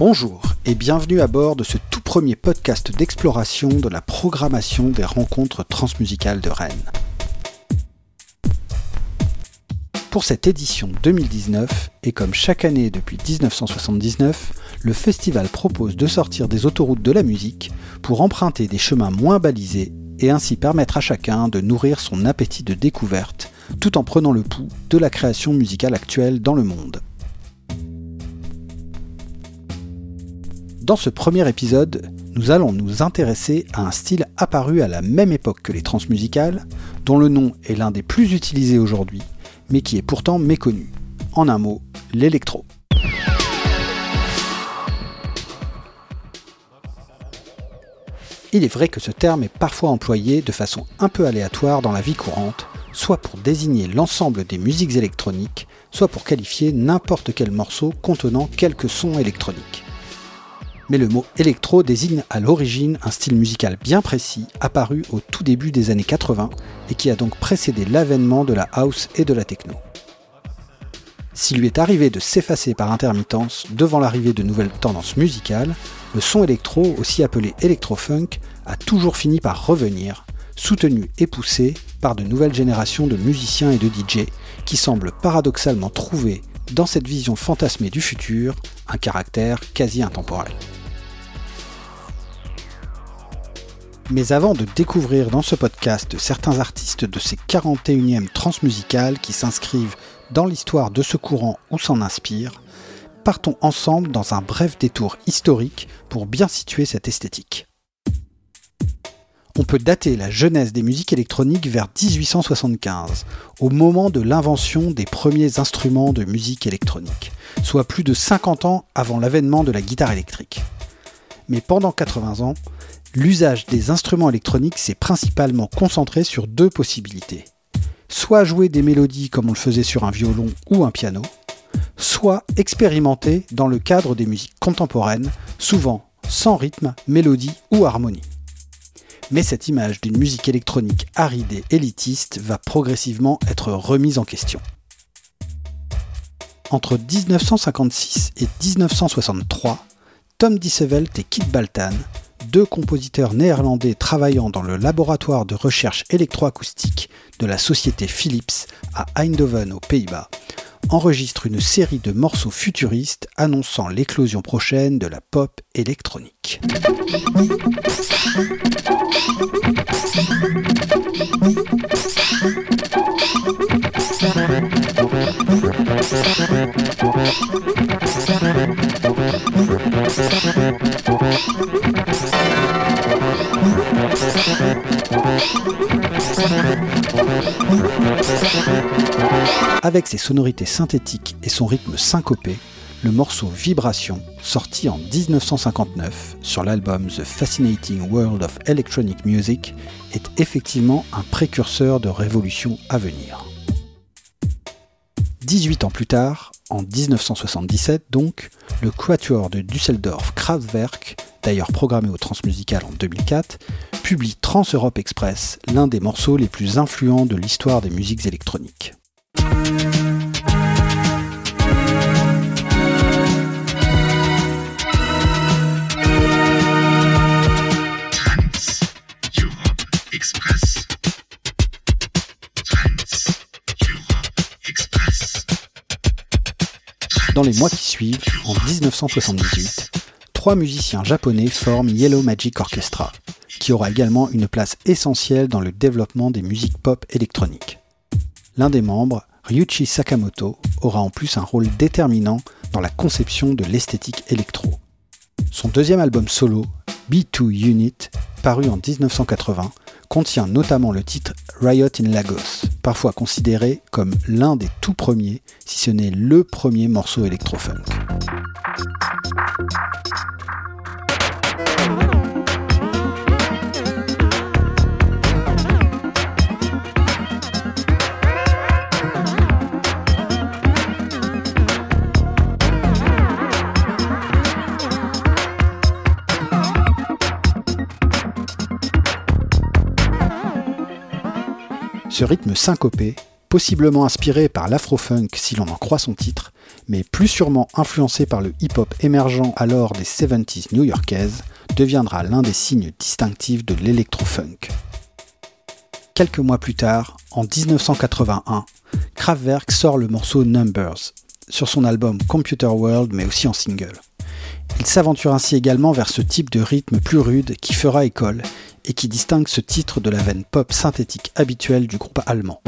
Bonjour et bienvenue à bord de ce tout premier podcast d'exploration de la programmation des rencontres transmusicales de Rennes. Pour cette édition 2019, et comme chaque année depuis 1979, le festival propose de sortir des autoroutes de la musique pour emprunter des chemins moins balisés et ainsi permettre à chacun de nourrir son appétit de découverte tout en prenant le pouls de la création musicale actuelle dans le monde. Dans ce premier épisode, nous allons nous intéresser à un style apparu à la même époque que les transmusicales, dont le nom est l'un des plus utilisés aujourd'hui, mais qui est pourtant méconnu. En un mot, l'électro. Il est vrai que ce terme est parfois employé de façon un peu aléatoire dans la vie courante, soit pour désigner l'ensemble des musiques électroniques, soit pour qualifier n'importe quel morceau contenant quelques sons électroniques. Mais le mot électro désigne à l'origine un style musical bien précis, apparu au tout début des années 80 et qui a donc précédé l'avènement de la house et de la techno. S'il lui est arrivé de s'effacer par intermittence devant l'arrivée de nouvelles tendances musicales, le son électro, aussi appelé électro-funk, a toujours fini par revenir, soutenu et poussé par de nouvelles générations de musiciens et de DJ qui semblent paradoxalement trouver dans cette vision fantasmée du futur un caractère quasi intemporel. Mais avant de découvrir dans ce podcast certains artistes de ces 41e transmusicales qui s'inscrivent dans l'histoire de ce courant ou s'en inspirent, partons ensemble dans un bref détour historique pour bien situer cette esthétique. On peut dater la jeunesse des musiques électroniques vers 1875, au moment de l'invention des premiers instruments de musique électronique, soit plus de 50 ans avant l'avènement de la guitare électrique. Mais pendant 80 ans, l'usage des instruments électroniques s'est principalement concentré sur deux possibilités. Soit jouer des mélodies comme on le faisait sur un violon ou un piano, soit expérimenter dans le cadre des musiques contemporaines, souvent sans rythme, mélodie ou harmonie. Mais cette image d'une musique électronique aride et élitiste va progressivement être remise en question. Entre 1956 et 1963, Tom Dissevelt et Kit Baltan deux compositeurs néerlandais travaillant dans le laboratoire de recherche électroacoustique de la société Philips à Eindhoven aux Pays-Bas, enregistrent une série de morceaux futuristes annonçant l'éclosion prochaine de la pop électronique. Avec ses sonorités synthétiques et son rythme syncopé, le morceau Vibration, sorti en 1959 sur l'album The Fascinating World of Electronic Music, est effectivement un précurseur de révolution à venir. 18 ans plus tard, en 1977 donc, le quatuor de Düsseldorf Kraftwerk, d'ailleurs programmé au Transmusical en 2004, publie Trans-Europe Express, l'un des morceaux les plus influents de l'histoire des musiques électroniques. Dans les mois qui suivent, en 1978, trois musiciens japonais forment Yellow Magic Orchestra, qui aura également une place essentielle dans le développement des musiques pop électroniques. L'un des membres, Ryuichi Sakamoto, aura en plus un rôle déterminant dans la conception de l'esthétique électro. Son deuxième album solo, B2 Unit, paru en 1980, contient notamment le titre Riot in Lagos, parfois considéré comme l'un des tout premiers, si ce n'est le premier morceau électro-funk. Ce rythme syncopé possiblement inspiré par l'afro-funk si l'on en croit son titre, mais plus sûrement influencé par le hip-hop émergent alors des 70s new-yorkaises, deviendra l'un des signes distinctifs de l'électro-funk. Quelques mois plus tard, en 1981, Kraftwerk sort le morceau Numbers sur son album Computer World mais aussi en single. Il s'aventure ainsi également vers ce type de rythme plus rude qui fera école et qui distingue ce titre de la veine pop synthétique habituelle du groupe allemand.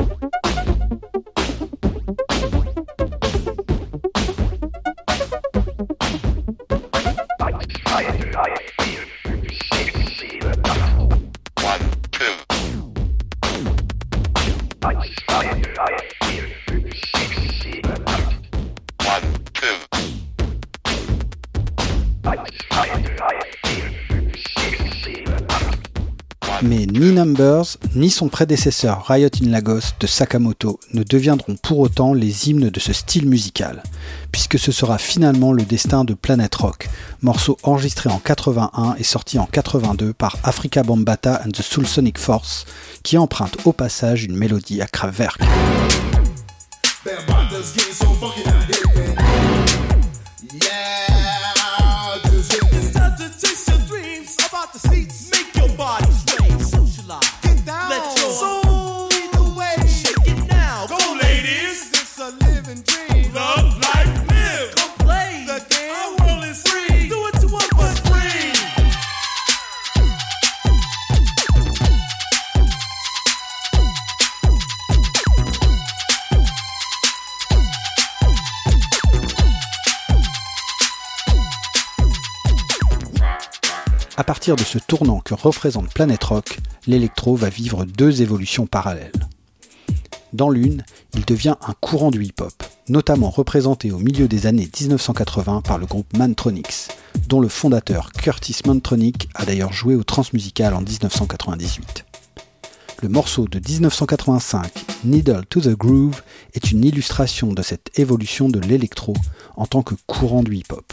Mais ni Numbers, ni son prédécesseur Riot in Lagos de Sakamoto ne deviendront pour autant les hymnes de ce style musical, puisque ce sera finalement le destin de Planet Rock, morceau enregistré en 81 et sorti en 82 par Africa Bambata and the Soul Sonic Force, qui emprunte au passage une mélodie à Kraftwerk. À partir de ce tournant que représente Planet Rock, l'électro va vivre deux évolutions parallèles. Dans l'une, il devient un courant du hip-hop, notamment représenté au milieu des années 1980 par le groupe Mantronics, dont le fondateur Curtis Mantronic a d'ailleurs joué au Transmusical en 1998. Le morceau de 1985, Needle to the Groove, est une illustration de cette évolution de l'électro en tant que courant du hip-hop.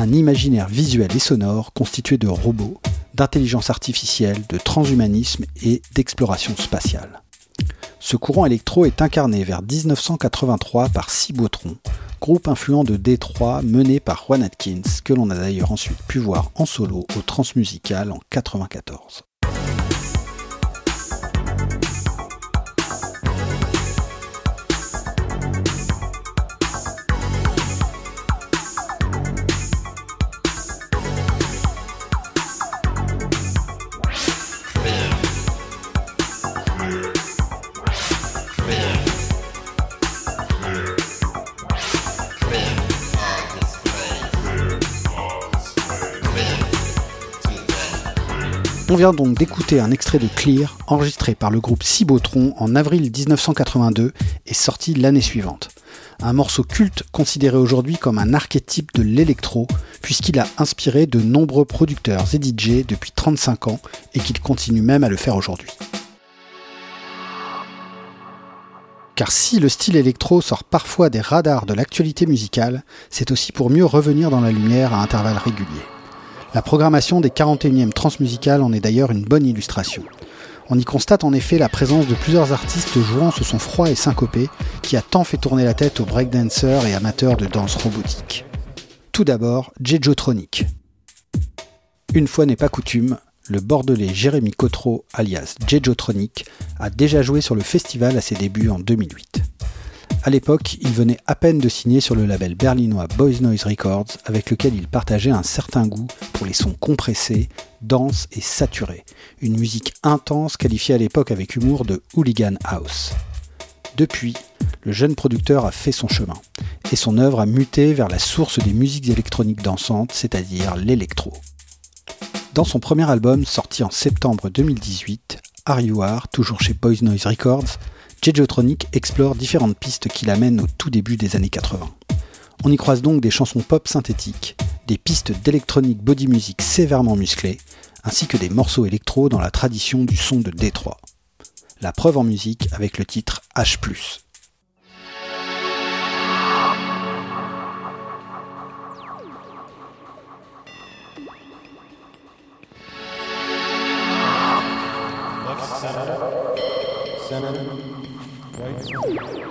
Un imaginaire visuel et sonore constitué de robots, d'intelligence artificielle, de transhumanisme et d'exploration spatiale. Ce courant électro est incarné vers 1983 par Cybotron, groupe influent de Détroit mené par Juan Atkins, que l'on a d'ailleurs ensuite pu voir en solo au Transmusical en 1994. On vient donc d'écouter un extrait de Clear, enregistré par le groupe Cybotron en avril 1982 et sorti l'année suivante. Un morceau culte considéré aujourd'hui comme un archétype de l'électro, puisqu'il a inspiré de nombreux producteurs et DJ depuis 35 ans et qu'il continue même à le faire aujourd'hui. Car si le style électro sort parfois des radars de l'actualité musicale, c'est aussi pour mieux revenir dans la lumière à intervalles réguliers. La programmation des 41e transmusicales en est d'ailleurs une bonne illustration. On y constate en effet la présence de plusieurs artistes jouant ce son froid et syncopé qui a tant fait tourner la tête aux breakdancers et amateurs de danse robotique. Tout d'abord, Jejotronic. Une fois n'est pas coutume, le bordelais Jérémy Cotreau, alias Jejotronic, a déjà joué sur le festival à ses débuts en 2008. À l'époque, il venait à peine de signer sur le label berlinois Boys Noise Records, avec lequel il partageait un certain goût pour les sons compressés, denses et saturés, une musique intense qualifiée à l'époque avec humour de hooligan house. Depuis, le jeune producteur a fait son chemin, et son œuvre a muté vers la source des musiques électroniques dansantes, c'est-à-dire l'électro. Dans son premier album, sorti en septembre 2018, Are You toujours chez Poison Noise Records, Jejotronic explore différentes pistes qui l'amènent au tout début des années 80. On y croise donc des chansons pop synthétiques, des pistes d'électronique body music sévèrement musclées, ainsi que des morceaux électro dans la tradition du son de Détroit. La preuve en musique avec le titre H+. Vai.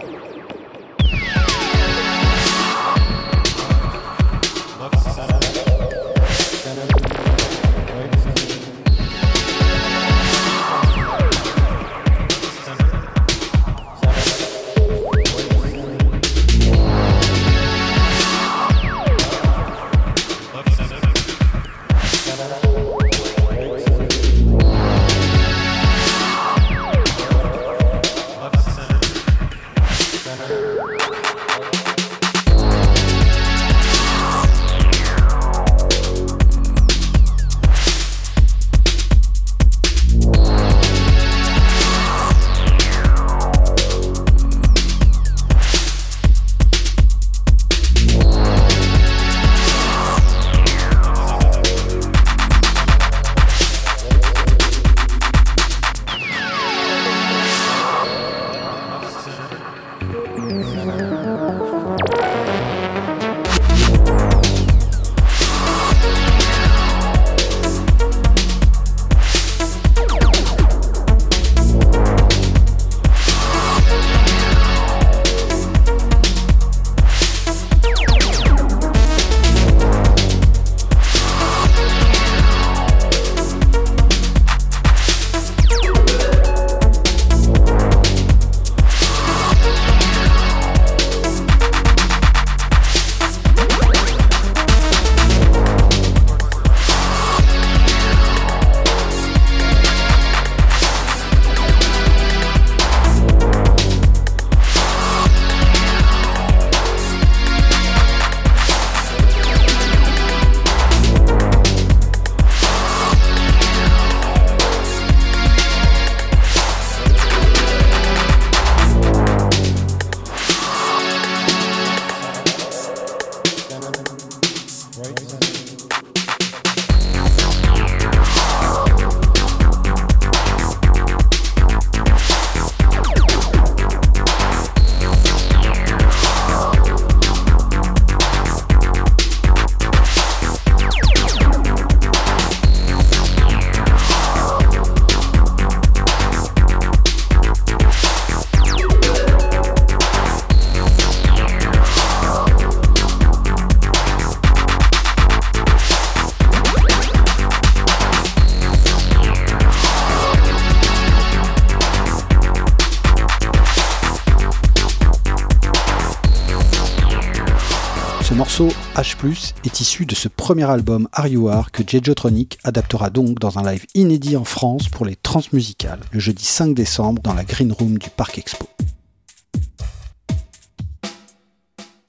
H+, est issu de ce premier album Are You Are que Jejotronic adaptera donc dans un live inédit en France pour les Transmusicales le jeudi 5 décembre dans la Green Room du Parc Expo.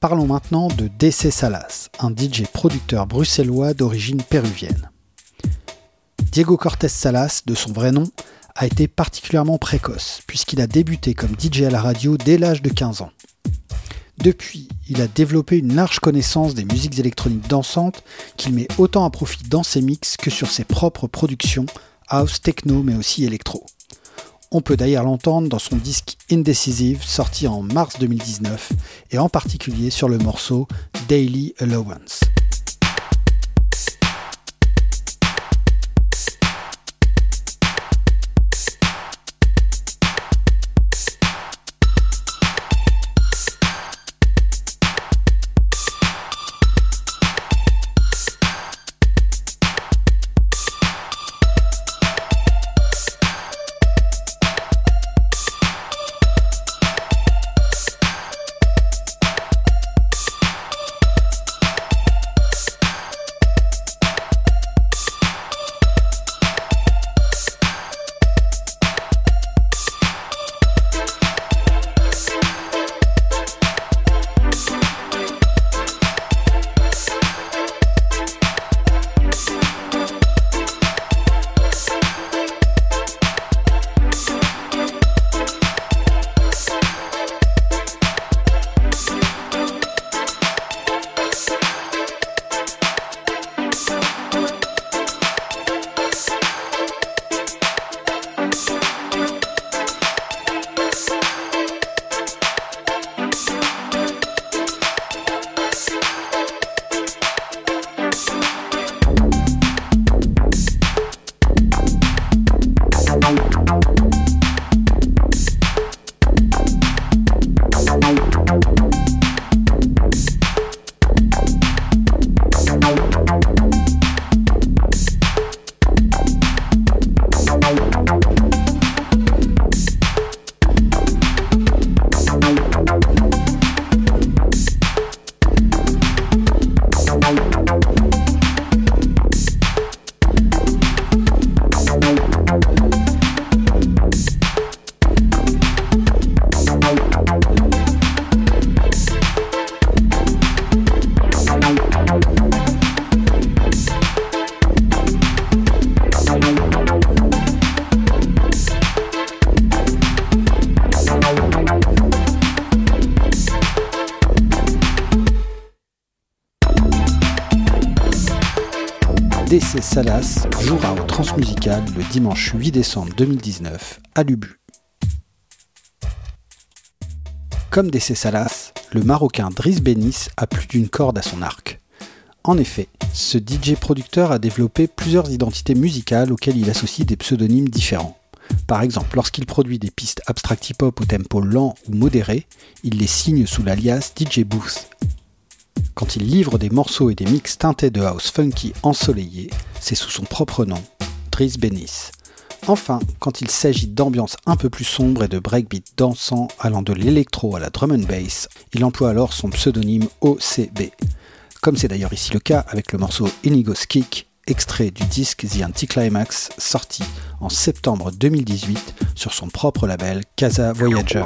Parlons maintenant de DC Salas, un DJ producteur bruxellois d'origine péruvienne. Diego Cortés Salas, de son vrai nom, a été particulièrement précoce, puisqu'il a débuté comme DJ à la radio dès l'âge de 15 ans. Depuis, il a développé une large connaissance des musiques électroniques dansantes qu'il met autant à profit dans ses mix que sur ses propres productions, house, techno mais aussi électro. On peut d'ailleurs l'entendre dans son disque Indecisive sorti en mars 2019 et en particulier sur le morceau Daily Allowance. DC Salas jouera au Transmusical le dimanche 8 décembre 2019 à Lubu. Comme DC Salas, le Marocain Driss Benis a plus d'une corde à son arc. En effet, ce DJ producteur a développé plusieurs identités musicales auxquelles il associe des pseudonymes différents. Par exemple, lorsqu'il produit des pistes abstract hip-hop au tempo lent ou modéré, il les signe sous l'alias DJ Booth. Quand il livre des morceaux et des mix teintés de house funky ensoleillé, c'est sous son propre nom, Driss Benis. Enfin, quand il s'agit d'ambiances un peu plus sombres et de breakbeat dansant allant de l'électro à la drum and bass, il emploie alors son pseudonyme OCB comme c'est d'ailleurs ici le cas avec le morceau Inigo's Kick, extrait du disque The Anticlimax, sorti en septembre 2018 sur son propre label Casa Voyager.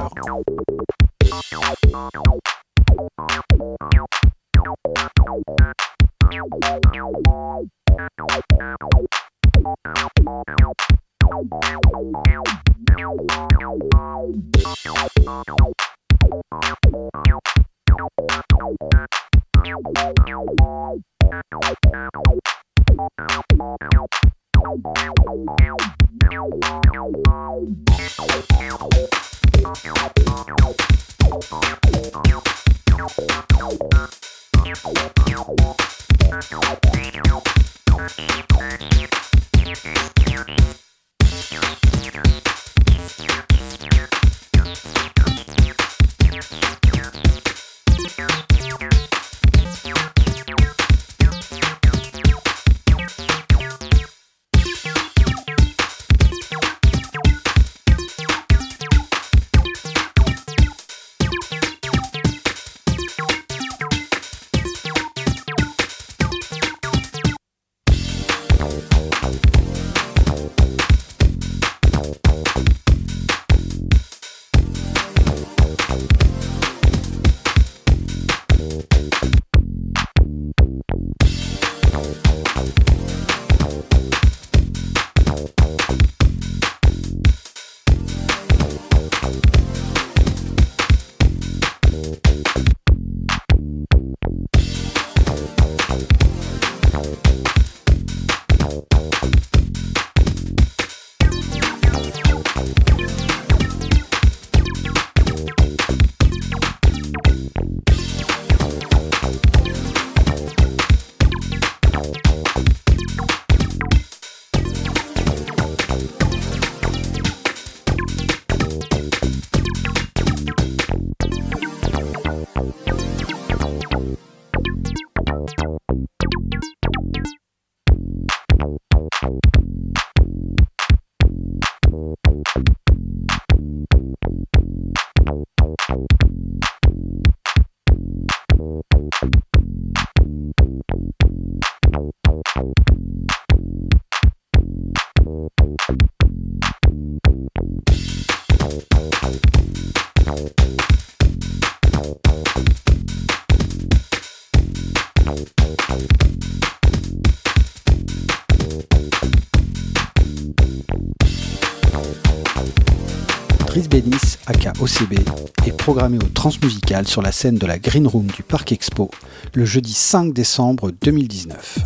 OCB, est programmé au Transmusical sur la scène de la Green Room du Parc Expo le jeudi 5 décembre 2019.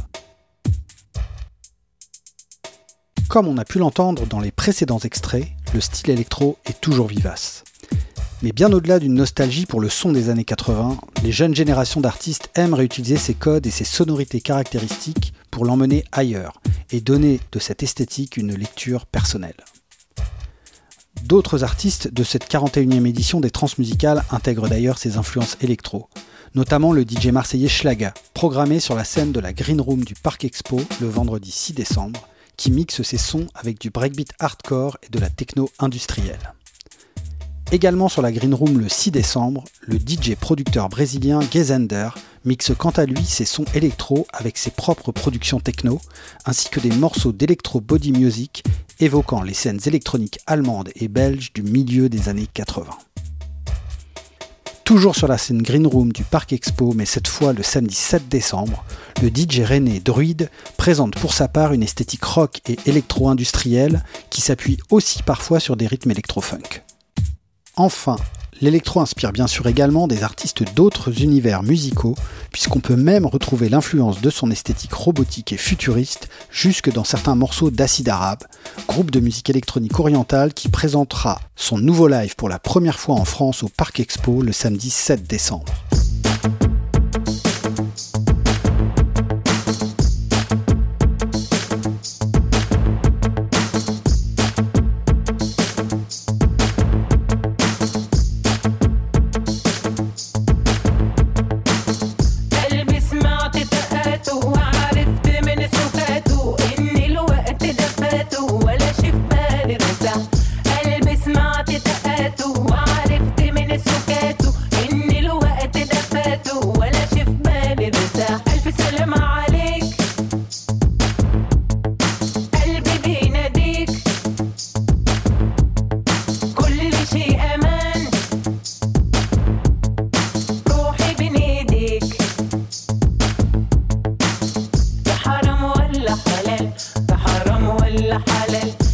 Comme on a pu l'entendre dans les précédents extraits, le style électro est toujours vivace. Mais bien au-delà d'une nostalgie pour le son des années 80, les jeunes générations d'artistes aiment réutiliser ces codes et ces sonorités caractéristiques pour l'emmener ailleurs et donner de cette esthétique une lecture personnelle. D'autres artistes de cette 41e édition des Transmusicales intègrent d'ailleurs ces influences électro, notamment le DJ marseillais Schlaga, programmé sur la scène de la Green Room du Parc Expo le vendredi 6 décembre, qui mixe ses sons avec du breakbeat hardcore et de la techno industrielle. Également sur la Green Room le 6 décembre, le DJ producteur brésilien Gezender mixe quant à lui ses sons électro avec ses propres productions techno, ainsi que des morceaux d'électro body music évoquant les scènes électroniques allemandes et belges du milieu des années 80. Toujours sur la scène Green Room du Parc Expo, mais cette fois le samedi 7 décembre, le DJ René Druide présente pour sa part une esthétique rock et électro-industrielle qui s'appuie aussi parfois sur des rythmes électro-funk. Enfin, l'électro inspire bien sûr également des artistes d'autres univers musicaux, puisqu'on peut même retrouver l'influence de son esthétique robotique et futuriste jusque dans certains morceaux d'Acid Arabe, groupe de musique électronique orientale qui présentera son nouveau live pour la première fois en France au Parc Expo le samedi 7 décembre. محل حلال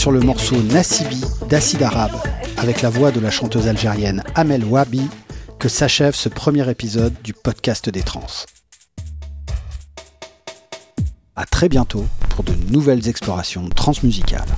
sur le morceau Nasibi d'Acid Arabe, avec la voix de la chanteuse algérienne Amel Wabi, que s'achève ce premier épisode du podcast des trans. À très bientôt pour de nouvelles explorations transmusicales.